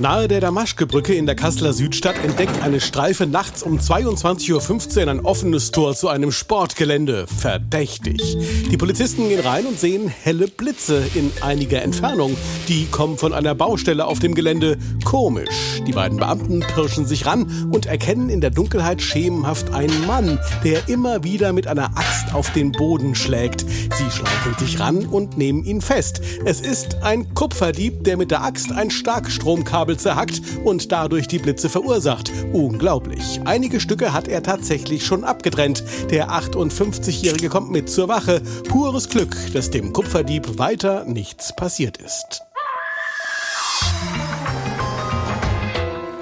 Nahe der Damaschke-Brücke in der Kasseler Südstadt entdeckt eine Streife nachts um 22.15 Uhr ein offenes Tor zu einem Sportgelände. Verdächtig. Die Polizisten gehen rein und sehen helle Blitze in einiger Entfernung. Die kommen von einer Baustelle auf dem Gelände. Komisch. Die beiden Beamten pirschen sich ran und erkennen in der Dunkelheit schemenhaft einen Mann, der immer wieder mit einer Axt auf den Boden schlägt. Sie schleichen sich ran und nehmen ihn fest. Es ist ein Kupferdieb, der mit der Axt ein Starkstromkabel Kabel zerhackt und dadurch die Blitze verursacht. Unglaublich. Einige Stücke hat er tatsächlich schon abgetrennt. Der 58-Jährige kommt mit zur Wache. Pures Glück, dass dem Kupferdieb weiter nichts passiert ist.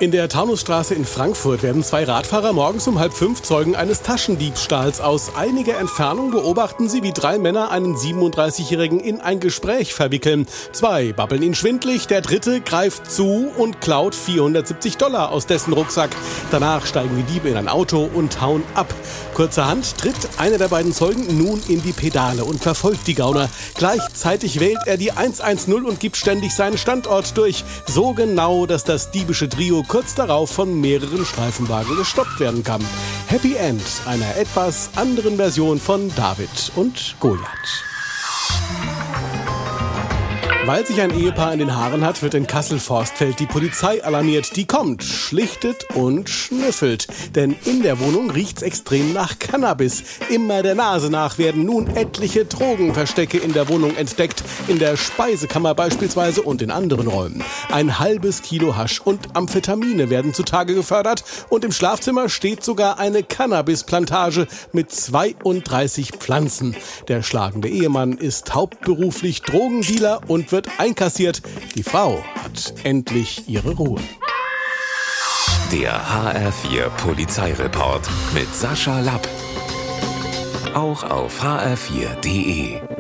In der Taunusstraße in Frankfurt werden zwei Radfahrer morgens um halb fünf Zeugen eines Taschendiebstahls. Aus einiger Entfernung beobachten sie, wie drei Männer einen 37-Jährigen in ein Gespräch verwickeln. Zwei babbeln ihn schwindlig, der dritte greift zu und klaut 470 Dollar aus dessen Rucksack. Danach steigen die Diebe in ein Auto und hauen ab. Kurzerhand tritt einer der beiden Zeugen nun in die Pedale und verfolgt die Gauner. Gleichzeitig wählt er die 110 und gibt ständig seinen Standort durch. So genau, dass das diebische Trio kurz darauf von mehreren Streifenwagen gestoppt werden kann. Happy End einer etwas anderen Version von David und Goliath. Weil sich ein Ehepaar in den Haaren hat, wird in Kassel-Forstfeld die Polizei alarmiert. Die kommt, schlichtet und schnüffelt. Denn in der Wohnung riecht's extrem nach Cannabis. Immer der Nase nach werden nun etliche Drogenverstecke in der Wohnung entdeckt. In der Speisekammer beispielsweise und in anderen Räumen. Ein halbes Kilo Hasch und Amphetamine werden zutage gefördert. Und im Schlafzimmer steht sogar eine Cannabisplantage mit 32 Pflanzen. Der schlagende Ehemann ist hauptberuflich Drogendealer und wird wird einkassiert. Die Frau hat endlich ihre Ruhe. Der HR4 Polizeireport mit Sascha Lapp. Auch auf hr4.de.